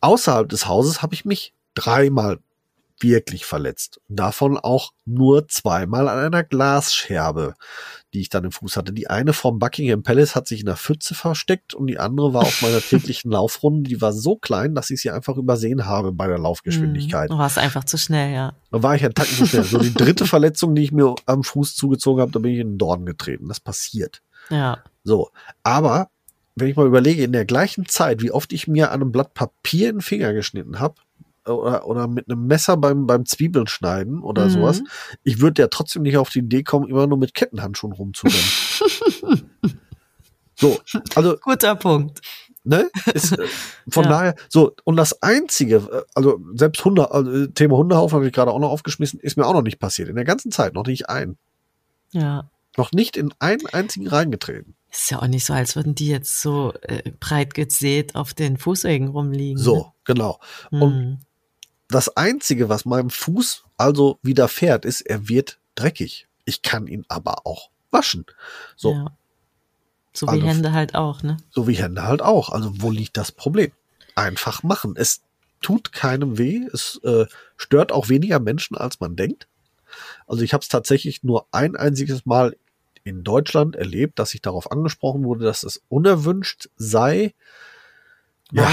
Außerhalb des Hauses habe ich mich dreimal wirklich verletzt. Davon auch nur zweimal an einer Glasscherbe, die ich dann im Fuß hatte. Die eine vom Buckingham Palace hat sich in der Pfütze versteckt und die andere war auf meiner täglichen Laufrunde. Die war so klein, dass ich sie einfach übersehen habe bei der Laufgeschwindigkeit. Du warst einfach zu schnell, ja. Da war ich ein Tacken zu schnell. So die dritte Verletzung, die ich mir am Fuß zugezogen habe, da bin ich in den Dorn getreten. Das passiert. Ja. So. Aber wenn ich mal überlege, in der gleichen Zeit, wie oft ich mir an einem Blatt Papier in den Finger geschnitten habe, oder, oder mit einem Messer beim, beim Zwiebeln schneiden oder Mhm. sowas, ich würde ja trotzdem nicht auf die Idee kommen, immer nur mit Kettenhandschuhen rumzurennen. so, also Guter Punkt. ne? Ist, äh, von Ja. daher, so, und das Einzige, äh, also selbst Hunde, also, Thema Hundehaufen habe ich gerade auch noch aufgeschmissen, ist mir auch noch nicht passiert. In der ganzen Zeit noch nicht ein. Ja. Noch nicht in einen einzigen reingetreten. Ist ja auch nicht so, als würden die jetzt so äh, breit gesät auf den Fußwegen rumliegen. So, genau. Ne? und-. Das Einzige, was meinem Fuß also widerfährt, ist, er wird dreckig. Ich kann ihn aber auch waschen. So, Ja. So wie Also- Hände halt auch, ne? so wie Hände halt auch. Also wo liegt das Problem? Einfach machen. Es tut keinem weh. Es äh, stört auch weniger Menschen, als man denkt. Also ich habe es tatsächlich nur ein einziges Mal in Deutschland erlebt, dass ich darauf angesprochen wurde, dass es unerwünscht sei. Ja,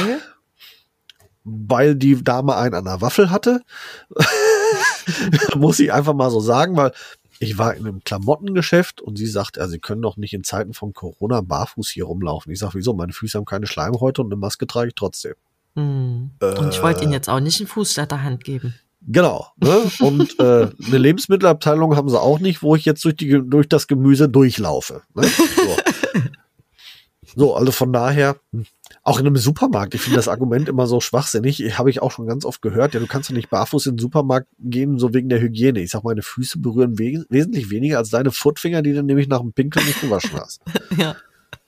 Weil? die Dame einen an der Waffel hatte. Muss ich einfach mal so sagen, weil ich war in einem Klamottengeschäft und sie sagt, ja, sie können doch nicht in Zeiten von Corona barfuß hier rumlaufen. Ich sage, wieso? Meine Füße haben keine Schleimhäute und eine Maske trage ich trotzdem. Hm. Und ich wollte Äh. ihnen jetzt auch nicht einen Fuß statt der Hand geben. Genau. Ne? Und äh, eine Lebensmittelabteilung haben sie auch nicht, wo ich jetzt durch, die, durch das Gemüse durchlaufe. Ne? So. so, also von daher, hm, auch in einem Supermarkt, ich finde das Argument immer so schwachsinnig, habe ich auch schon ganz oft gehört, ja, du kannst doch nicht barfuß in den Supermarkt gehen, so wegen der Hygiene. Ich sag, meine Füße berühren we wesentlich weniger als deine Footfinger, die du nämlich nach dem Pinkeln nicht gewaschen hast. Ja.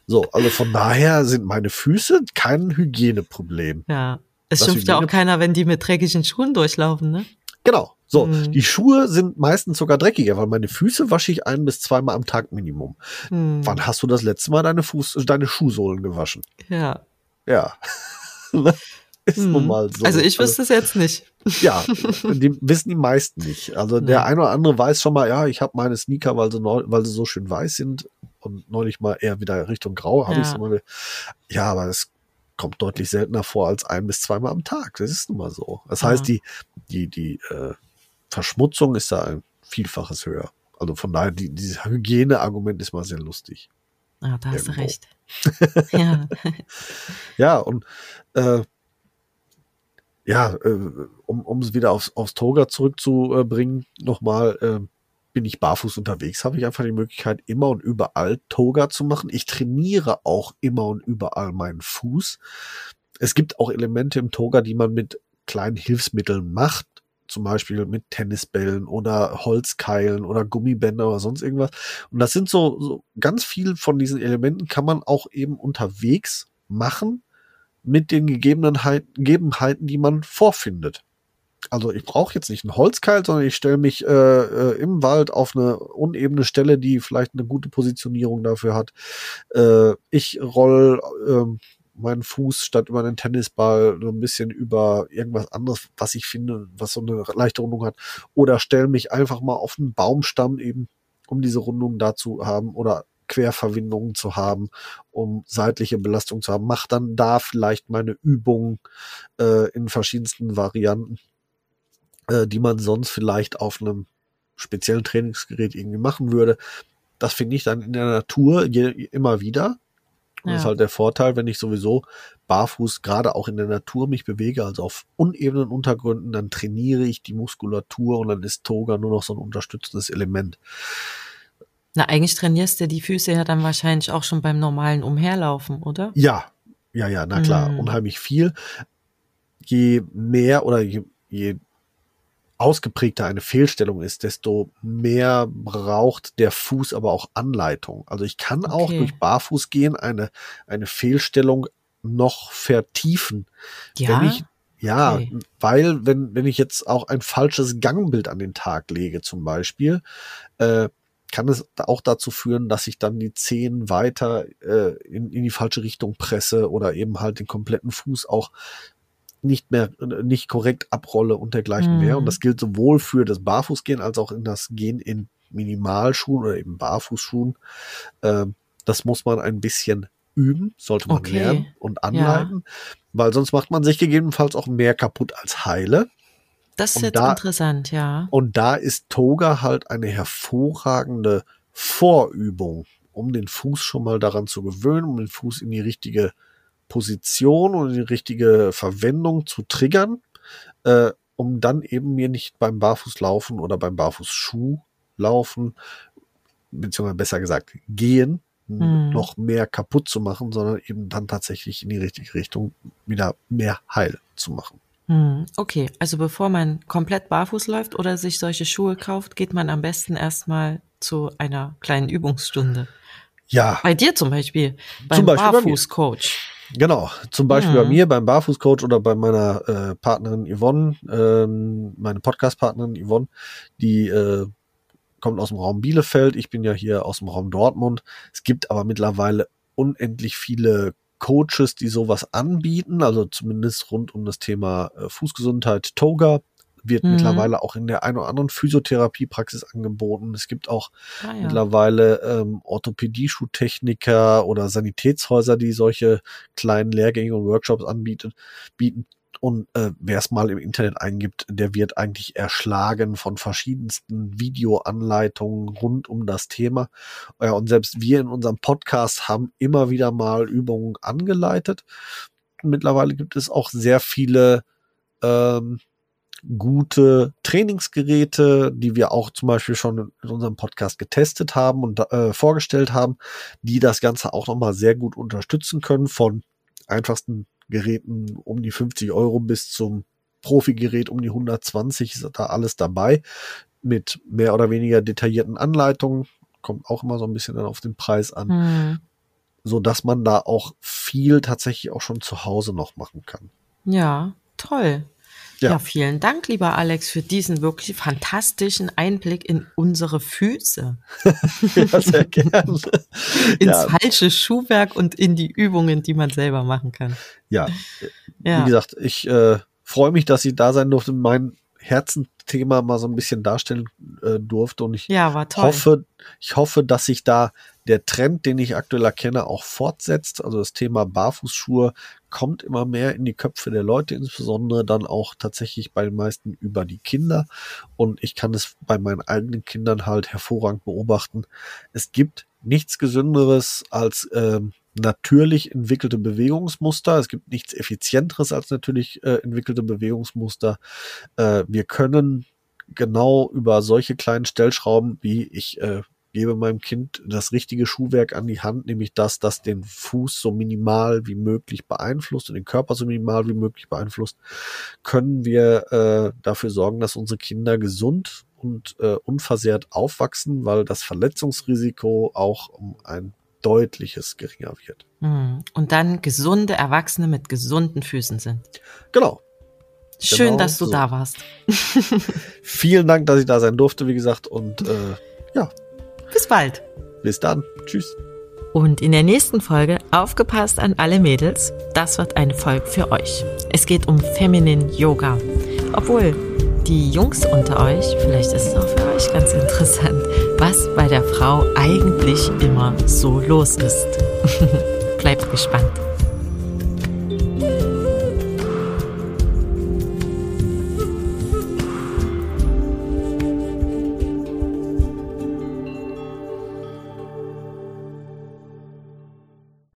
So, also von daher sind meine Füße kein Hygieneproblem. Ja. Es schimpft ja auch keiner, wenn die mit dreckigen Schuhen durchlaufen, ne? Genau. So, Mhm. die Schuhe sind meistens sogar dreckiger, weil meine Füße wasche ich ein bis zweimal am Tag Minimum. Hm. Wann hast du das letzte Mal deine Fuß, deine Schuhsohlen gewaschen? Ja. Ja. Ist Hm. nun mal so. Also ich wüsste es jetzt nicht. ja, die wissen die meisten nicht. Also der Nee. eine oder andere weiß schon mal, ja, ich habe meine Sneaker, weil sie, neu, weil sie so schön weiß sind und neulich mal eher wieder Richtung Grau habe Ja. ich es immer. Ja, aber es kommt deutlich seltener vor als ein bis zweimal am Tag. Das ist nun mal so. Das Ja. heißt, die, die, die äh, Verschmutzung ist da ein Vielfaches höher. Also von daher, die, dieses Hygieneargument ist mal sehr lustig. Ah, da hast du recht. ja. Ja, und äh, ja, äh, um um es wieder aufs, aufs Toga zurückzubringen, nochmal, äh, bin ich barfuß unterwegs, habe ich einfach die Möglichkeit, immer und überall Toga zu machen. Ich trainiere auch immer und überall meinen Fuß. Es gibt auch Elemente im Toga, die man mit kleinen Hilfsmitteln macht. Zum Beispiel mit Tennisbällen oder Holzkeilen oder Gummibänder oder sonst irgendwas. Und das sind so, so ganz viel von diesen Elementen kann man auch eben unterwegs machen mit den Gegebenheiten, die man vorfindet. Also ich brauche jetzt nicht einen Holzkeil, sondern ich stelle mich äh, äh, im Wald auf eine unebene Stelle, die vielleicht eine gute Positionierung dafür hat. Äh, ich roll ähm, meinen Fuß statt über einen Tennisball so ein bisschen über irgendwas anderes, was ich finde, was so eine leichte Rundung hat. Oder stelle mich einfach mal auf einen Baumstamm eben, um diese Rundung da zu haben. Oder Querverbindungen zu haben, um seitliche Belastung zu haben. Mach dann da vielleicht meine Übungen äh, in verschiedensten Varianten, äh, die man sonst vielleicht auf einem speziellen Trainingsgerät irgendwie machen würde. Das finde ich dann in der Natur je, immer wieder. Und Das ist halt der Vorteil, wenn ich sowieso barfuß gerade auch in der Natur mich bewege, also auf unebenen Untergründen, dann trainiere ich die Muskulatur und dann ist Toga nur noch so ein unterstützendes Element. Na, eigentlich trainierst du die Füße ja dann wahrscheinlich auch schon beim normalen Umherlaufen, oder? Ja, ja, ja, na klar, Mhm. unheimlich viel. Je mehr oder je, je ausgeprägter eine Fehlstellung ist, desto mehr braucht der Fuß aber auch Anleitung. Also ich kann auch Okay. durch Barfußgehen eine, eine Fehlstellung noch vertiefen. Ja. Wenn ich, ja, Okay. weil wenn, wenn ich jetzt auch ein falsches Gangbild an den Tag lege zum Beispiel, äh, kann es auch dazu führen, dass ich dann die Zehen weiter äh, in, in die falsche Richtung presse oder eben halt den kompletten Fuß auch nicht mehr äh, nicht korrekt abrolle und dergleichen mehr. Mhm. Und das gilt sowohl für das Barfußgehen als auch in das Gehen in Minimalschuhen oder eben Barfußschuhen. Ähm, das muss man ein bisschen üben, sollte man Okay. lernen und anleiten, weil sonst macht man sich gegebenenfalls auch mehr kaputt als heile. Das ist Und jetzt da- interessant, ja. Und da ist Toga halt eine hervorragende Vorübung, um den Fuß schon mal daran zu gewöhnen, um den Fuß in die richtige Position und die richtige Verwendung zu triggern, äh, um dann eben mir nicht beim Barfußlaufen oder beim Barfußschuh laufen, beziehungsweise besser gesagt gehen, Mhm. noch mehr kaputt zu machen, sondern eben dann tatsächlich in die richtige Richtung wieder mehr heil zu machen. Hm, Okay, also bevor man komplett barfuß läuft oder sich solche Schuhe kauft, geht man am besten erstmal zu einer kleinen Übungsstunde. Ja, Bei dir zum Beispiel, beim. Barfußcoach. Genau, zum Beispiel Mhm. bei mir, beim Barfußcoach oder bei meiner äh, Partnerin Yvonne, ähm, meine Podcast-Partnerin Yvonne, die äh, kommt aus dem Raum Bielefeld. Ich bin ja hier aus dem Raum Dortmund. Es gibt aber mittlerweile unendlich viele Coaches, die sowas anbieten, also zumindest rund um das Thema äh, Fußgesundheit. Toga wird Mhm. mittlerweile auch in der einen oder anderen Physiotherapiepraxis angeboten. Es gibt auch Ah, ja. mittlerweile ähm, Orthopädie-Schuhtechniker oder Sanitätshäuser, die solche kleinen Lehrgänge und Workshops anbieten. Bieten. Und äh, wer es mal im Internet eingibt, der wird eigentlich erschlagen von verschiedensten Videoanleitungen rund um das Thema. Ja, und selbst wir in unserem Podcast haben immer wieder mal Übungen angeleitet. Mittlerweile gibt es auch sehr viele ähm, gute Trainingsgeräte, die wir auch zum Beispiel schon in unserem Podcast getestet haben und äh, vorgestellt haben, die das Ganze auch nochmal sehr gut unterstützen können, von einfachsten Geräten um die 50 Euro bis zum Profi-Gerät um die 120 ist da alles dabei mit mehr oder weniger detaillierten Anleitungen. Kommt auch immer so ein bisschen dann auf den Preis an, Hm, so dass man da auch viel tatsächlich auch schon zu Hause noch machen kann. Ja, toll. Ja. Ja. vielen Dank, lieber Alex, für diesen wirklich fantastischen Einblick in unsere Füße, Ja, sehr gerne. ins ja, falsche Schuhwerk und in die Übungen, die man selber machen kann. ja, Ja, wie gesagt, ich äh, freue mich, dass ich da sein durfte, mein Herzensthema mal so ein bisschen darstellen äh, durfte und ich ja war toll. hoffe, ich hoffe, dass sich da der Trend, den ich aktuell erkenne, auch fortsetzt. Also das Thema Barfußschuhe kommt immer mehr in die Köpfe der Leute, insbesondere dann auch tatsächlich bei den meisten über die Kinder. Und ich kann es bei meinen eigenen Kindern halt hervorragend beobachten. Es gibt nichts Gesünderes als ähm, natürlich entwickelte Bewegungsmuster. Es gibt nichts effizienteres als natürlich äh, entwickelte Bewegungsmuster. Äh, wir können genau über solche kleinen Stellschrauben, wie ich äh, gebe meinem Kind das richtige Schuhwerk an die Hand, nämlich das, das den Fuß so minimal wie möglich beeinflusst und den Körper so minimal wie möglich beeinflusst, können wir äh, dafür sorgen, dass unsere Kinder gesund und äh, unversehrt aufwachsen, weil das Verletzungsrisiko auch um ein deutliches geringer wird. Hm, Und dann gesunde Erwachsene mit gesunden Füßen sind. Genau. Schön, Genau dass du so. da warst. Vielen Dank, dass ich da sein durfte, wie gesagt. Und äh, ja, Bis bald. bis dann. Tschüss. Und in der nächsten Folge aufgepasst an alle Mädels, das wird eine Folge für euch. Es geht um Feminine Yoga. Obwohl die Jungs unter euch, vielleicht ist es auch für euch ganz interessant, was bei der Frau eigentlich immer so los ist. Bleibt gespannt.